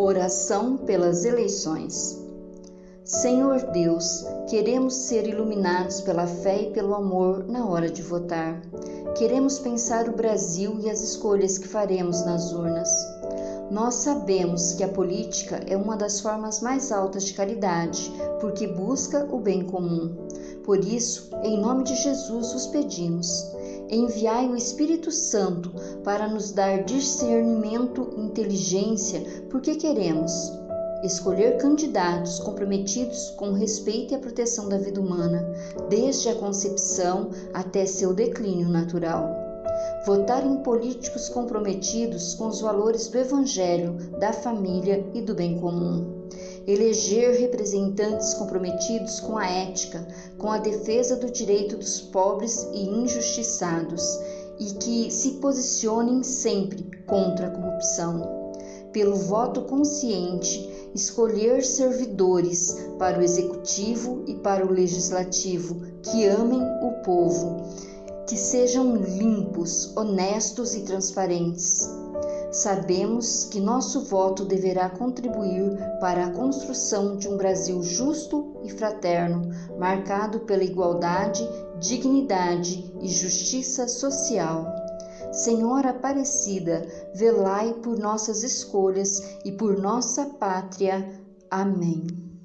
Oração pelas eleições. Senhor Deus, queremos ser iluminados pela fé e pelo amor na hora de votar. Queremos pensar o Brasil e as escolhas que faremos nas urnas. Nós sabemos que a política é uma das formas mais altas de caridade, porque busca o bem comum. Por isso, em nome de Jesus, os pedimos enviai o Espírito Santo para nos dar discernimento inteligência, porque queremos escolher candidatos comprometidos com o respeito e a proteção da vida humana, desde a concepção até seu declínio natural. Votar em políticos comprometidos com os valores do Evangelho, da família e do bem comum eleger representantes comprometidos com a ética, com a defesa do direito dos pobres e injustiçados e que se posicionem sempre contra a corrupção. Pelo voto consciente, escolher servidores para o executivo e para o legislativo que amem o povo, que sejam limpos, honestos e transparentes Sabemos que nosso voto deverá contribuir para a construção de um Brasil justo e fraterno, marcado pela igualdade, dignidade e justiça social. Senhora Aparecida, velai por nossas escolhas e por nossa pátria. Amém.